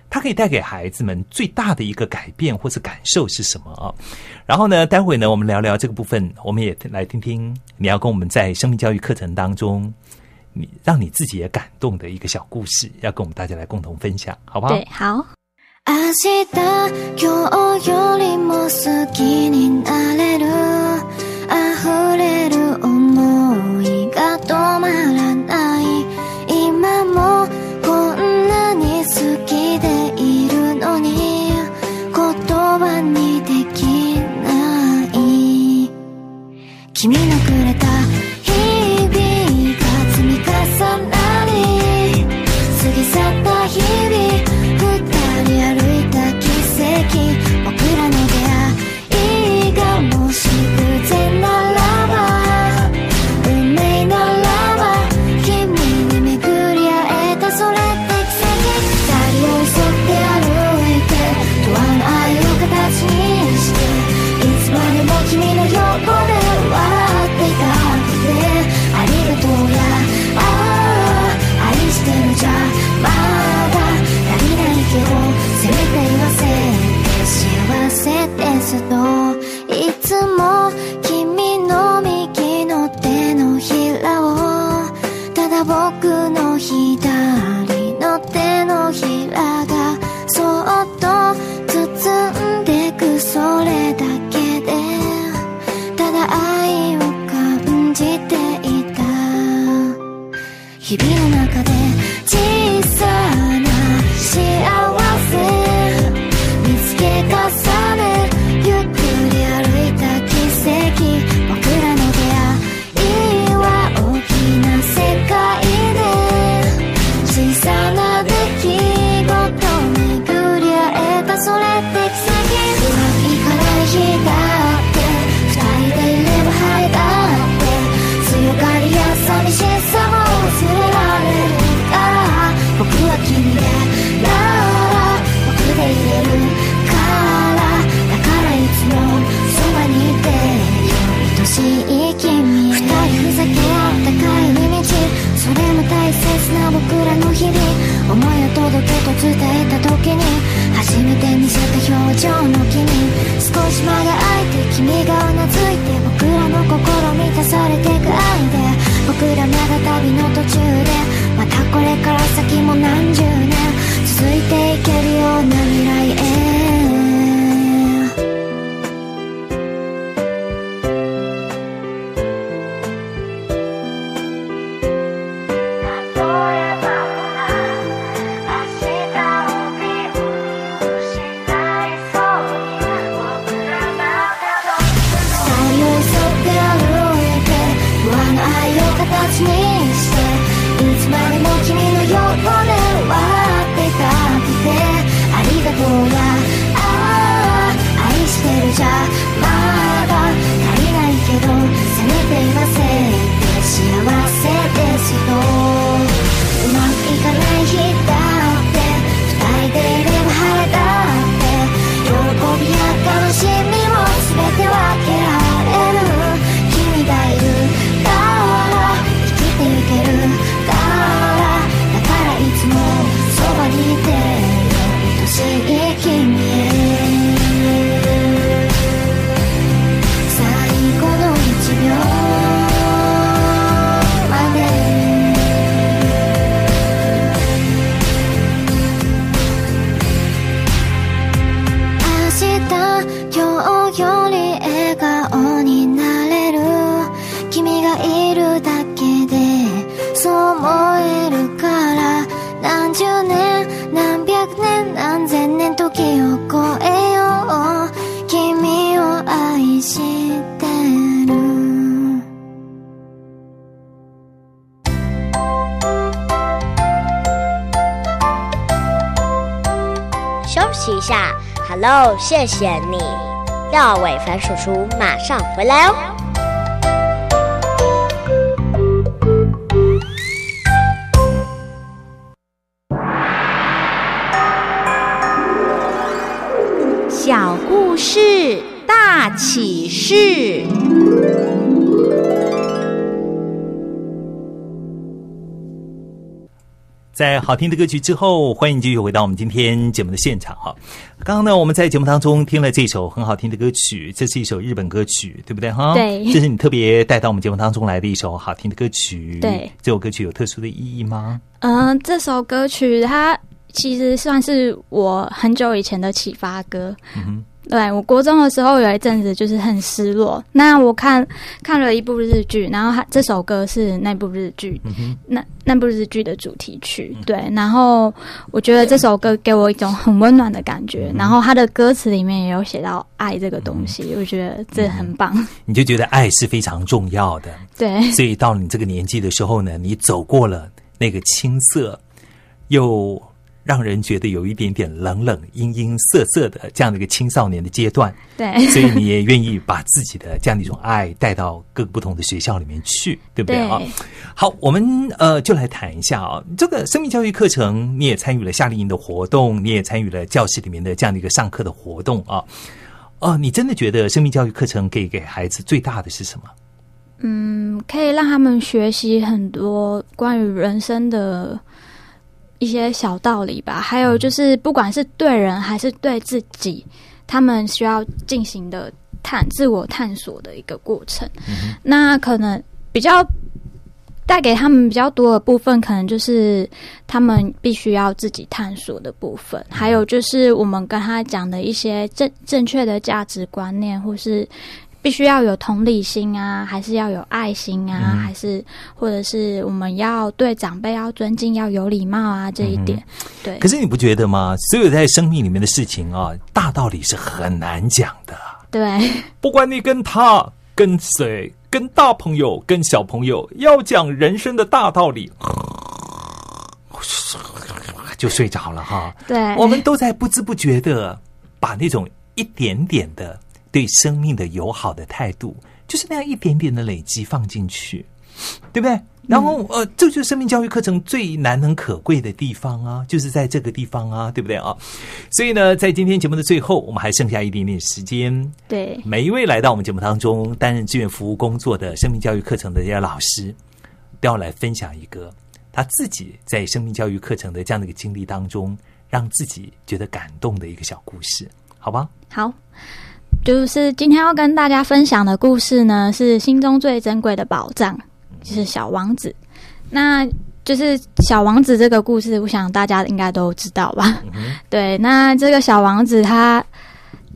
[SPEAKER 2] 它可以带给孩子们最大的一个改变或是感受是什么啊？然后呢，待会呢，我们聊聊这个部分，我们也来听听你要跟我们在生命教育课程当中，你让你自己也感动的一个小故事，要跟我们大家来共同分享，好不好？
[SPEAKER 4] 对，好。
[SPEAKER 6] 明日
[SPEAKER 5] 哦谢谢你。廖伟凡叔叔马上回来哦。
[SPEAKER 2] 在好听的歌曲之后，欢迎继续回到我们今天节目的现场哈。刚刚呢，我们在节目当中听了这首很好听的歌曲，这是一首日本歌曲，对不对哈？
[SPEAKER 4] 对
[SPEAKER 2] 这是你特别带到我们节目当中来的一首好听的歌曲。
[SPEAKER 4] 对，
[SPEAKER 2] 这首歌曲有特殊的意义吗？
[SPEAKER 4] 嗯、这首歌曲它其实算是我很久以前的启发歌。
[SPEAKER 2] 嗯
[SPEAKER 4] 对我国中的时候有一阵子就是很失落，那我看看了一部日剧，然后它这首歌是那部日剧，
[SPEAKER 2] 嗯，
[SPEAKER 4] 那那部日剧的主题曲，对，然后我觉得这首歌给我一种很温暖的感觉，然后它的歌词里面也有写到爱这个东西，我觉得这很棒，
[SPEAKER 2] 你就觉得爱是非常重要的，
[SPEAKER 4] 对。
[SPEAKER 2] 所以到你这个年纪的时候呢，你走过了那个青涩又让人觉得有一点点冷冷、阴阴涩涩的这样的一个青少年的阶段，
[SPEAKER 4] 对
[SPEAKER 2] 所以你也愿意把自己的这样的一种爱带到各个不同的学校里面去，对不对啊？好，我们呃就来谈一下啊，这个生命教育课程，你也参与了夏令营的活动，你也参与了教室里面的这样的一个上课的活动啊。哦、你真的觉得生命教育课程可以给孩子最大的是什么？
[SPEAKER 4] 嗯，可以让他们学习很多关于人生的一些小道理吧。还有就是，不管是对人还是对自己，他们需要进行的探自我探索的一个过程。那可能比较带给他们比较多的部分，可能就是他们必须要自己探索的部分，还有就是我们跟他讲的一些正正确的价值观念，或是必须要有同理心啊，还是要有爱心啊，
[SPEAKER 2] 嗯
[SPEAKER 4] 还是或者是我们要对长辈要尊敬，要有礼貌啊，这一点，对
[SPEAKER 2] 可是你不觉得吗？所有在生命里面的事情啊，大道理是很难讲的。
[SPEAKER 4] 对
[SPEAKER 2] 不管你跟他、跟谁、跟大朋友、跟小朋友，要讲人生的大道理，就睡着了哈。
[SPEAKER 4] 对，
[SPEAKER 2] 我们都在不知不觉的把那种一点点的对生命的友好的态度，就是那样一点点的累积放进去，对不对？然后呃，这就是生命教育课程最难能可贵的地方啊，就是在这个地方啊，对不对啊？所以呢，在今天节目的最后，我们还剩下一点点时间，
[SPEAKER 4] 对
[SPEAKER 2] 每一位来到我们节目当中担任志愿服务工作的生命教育课程的这些老师，都要来分享一个他自己在生命教育课程的这样的一个经历当中，让自己觉得感动的一个小故事，好吧？
[SPEAKER 4] 好。就是今天要跟大家分享的故事呢，是心中最珍贵的宝藏，就是小王子。那就是小王子这个故事，我想大家应该都知道吧？对，那这个小王子他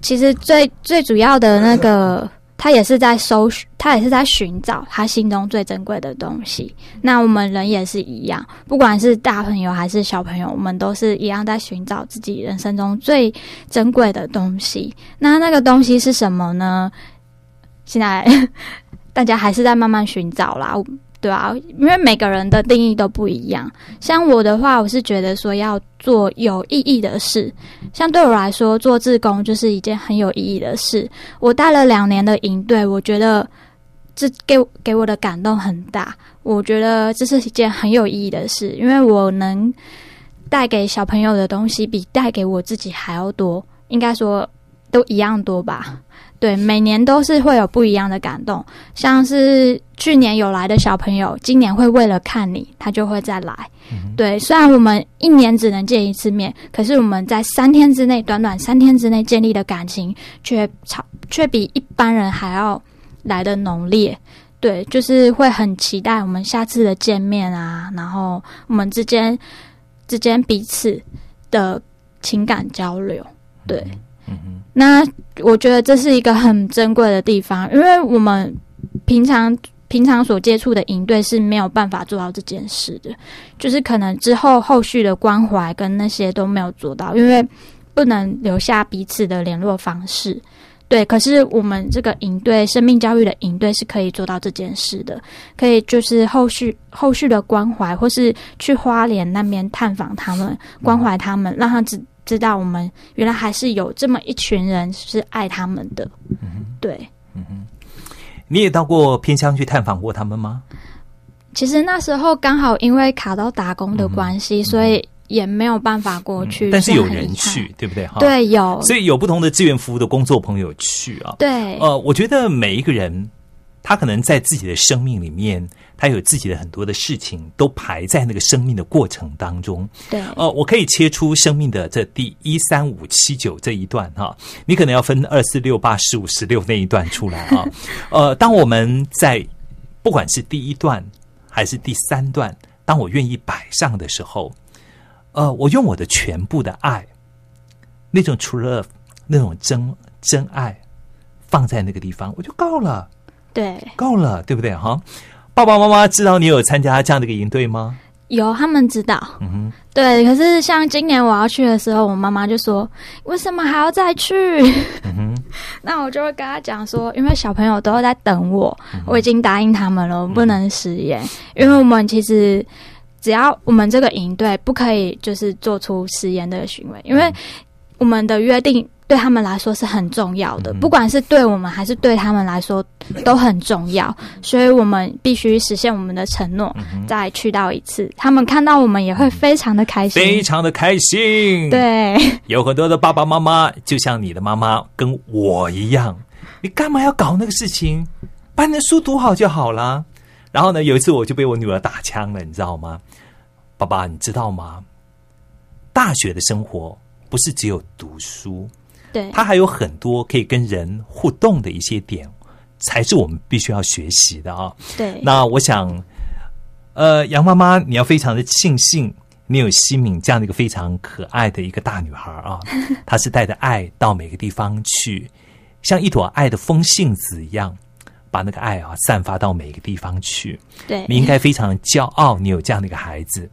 [SPEAKER 4] 其实最最主要的那个，他也是在搜寻，他也是在寻找他心中最珍贵的东西。那我们人也是一样，不管是大朋友还是小朋友，我们都是一样在寻找自己人生中最珍贵的东西。那那个东西是什么呢？现在 大家还是在慢慢寻找啦。对啊，因为每个人的定义都不一样。像我的话，我是觉得说要做有意义的事。像对我来说，做志工就是一件很有意义的事。我带了两年的营队，我觉得这给给我的感动很大。我觉得这是一件很有意义的事，因为我能带给小朋友的东西比带给我自己还要多，应该说都一样多吧。对，每年都是会有不一样的感动，像是去年有来的小朋友，今年会为了看你，他就会再来。对，虽然我们一年只能见一次面，可是我们在三天之内，短短三天之内建立的感情，却超却比一般人还要来的浓烈。对，就是会很期待我们下次的见面啊，然后我们之间之间彼此的情感交流。对，
[SPEAKER 2] 嗯
[SPEAKER 4] 那我觉得这是一个很珍贵的地方，因为我们平常平常所接触的营队是没有办法做到这件事的，就是可能之后后续的关怀跟那些都没有做到，因为不能留下彼此的联络方式。对，可是我们这个营队生命教育的营队是可以做到这件事的，可以就是后续后续的关怀，或是去花莲那边探访他们，关怀他们，让他知知道我们原来还是有这么一群人是爱他们的。对，嗯
[SPEAKER 2] 你也到过偏乡去探访过他们吗？
[SPEAKER 4] 其实那时候刚好因为卡到打工的关系，所以也没有办法过去。
[SPEAKER 2] 嗯但是有人去，对不对？哈，，
[SPEAKER 4] 对，有，
[SPEAKER 2] 所以有不同的志愿服务的工作朋友去啊。
[SPEAKER 4] 对，
[SPEAKER 2] 呃，我觉得每一个人，他可能在自己的生命里面，他有自己的很多的事情，都排在那个生命的过程当中。
[SPEAKER 4] 对，
[SPEAKER 2] 呃，我可以切出生命的这第一三五七九这一段哈，你可能要分二四六八十五十六那一段出来啊。呃，当我们在不管是第一段还是第三段，当我愿意摆上的时候，呃，我用我的全部的爱，那种 true love，那种真真爱，放在那个地方，我就够了，
[SPEAKER 4] 对，
[SPEAKER 2] 够了，对不对哈？爸爸妈妈知道你有参加这样的一个营队吗？
[SPEAKER 4] 有他们知道。
[SPEAKER 2] 嗯哼，
[SPEAKER 4] 对，可是像今年我要去的时候，我妈妈就说：“为什么还要再去？”
[SPEAKER 2] 嗯哼，
[SPEAKER 4] 那我就会跟他讲说，因为小朋友都在等我，
[SPEAKER 2] 嗯
[SPEAKER 4] 我已经答应他们了，我不能食言，因为我们其实只要我们这个营队不可以就是做出食言的行为，因为我们的约定对他们来说是很重要的，
[SPEAKER 2] 嗯
[SPEAKER 4] 不管是对我们还是对他们来说都很重要，所以我们必须实现我们的承诺，
[SPEAKER 2] 嗯
[SPEAKER 4] 再去到一次，他们看到我们也会非常的开心，
[SPEAKER 2] 非常的开心。，
[SPEAKER 4] 对。
[SPEAKER 2] 有很多的爸爸妈妈，就像你的妈妈跟我一样，你干嘛要搞那个事情？把你的书读好就好了。然后呢，有一次我就被我女儿打枪了，你知道吗？爸爸，你知道吗？大学的生活不是只有读书，
[SPEAKER 4] 对，
[SPEAKER 2] 它还有很多可以跟人互动的一些点，才是我们必须要学习的啊。
[SPEAKER 4] 对，
[SPEAKER 2] 那我想，呃，杨妈妈，你要非常的庆幸，你有西敏这样的一个非常可爱的一个大女孩啊，她是带着爱到每个地方去，像一朵爱的风信子一样，把那个爱啊散发到每个地方去。
[SPEAKER 4] 对，
[SPEAKER 2] 你应该非常骄傲，你有这样的一个孩子，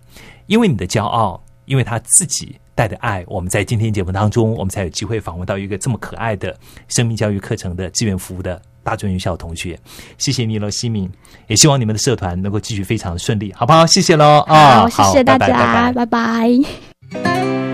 [SPEAKER 2] 因为你的骄傲，因为他自己带的爱，我们在今天节目当中，我们才有机会访问到一个这么可爱的生命教育课程的志愿服务的大专院校同学。谢谢你喽，西敏，也希望你们的社团能够继续非常的顺利，好不好？谢谢喽啊，
[SPEAKER 4] 好，谢谢大家，拜拜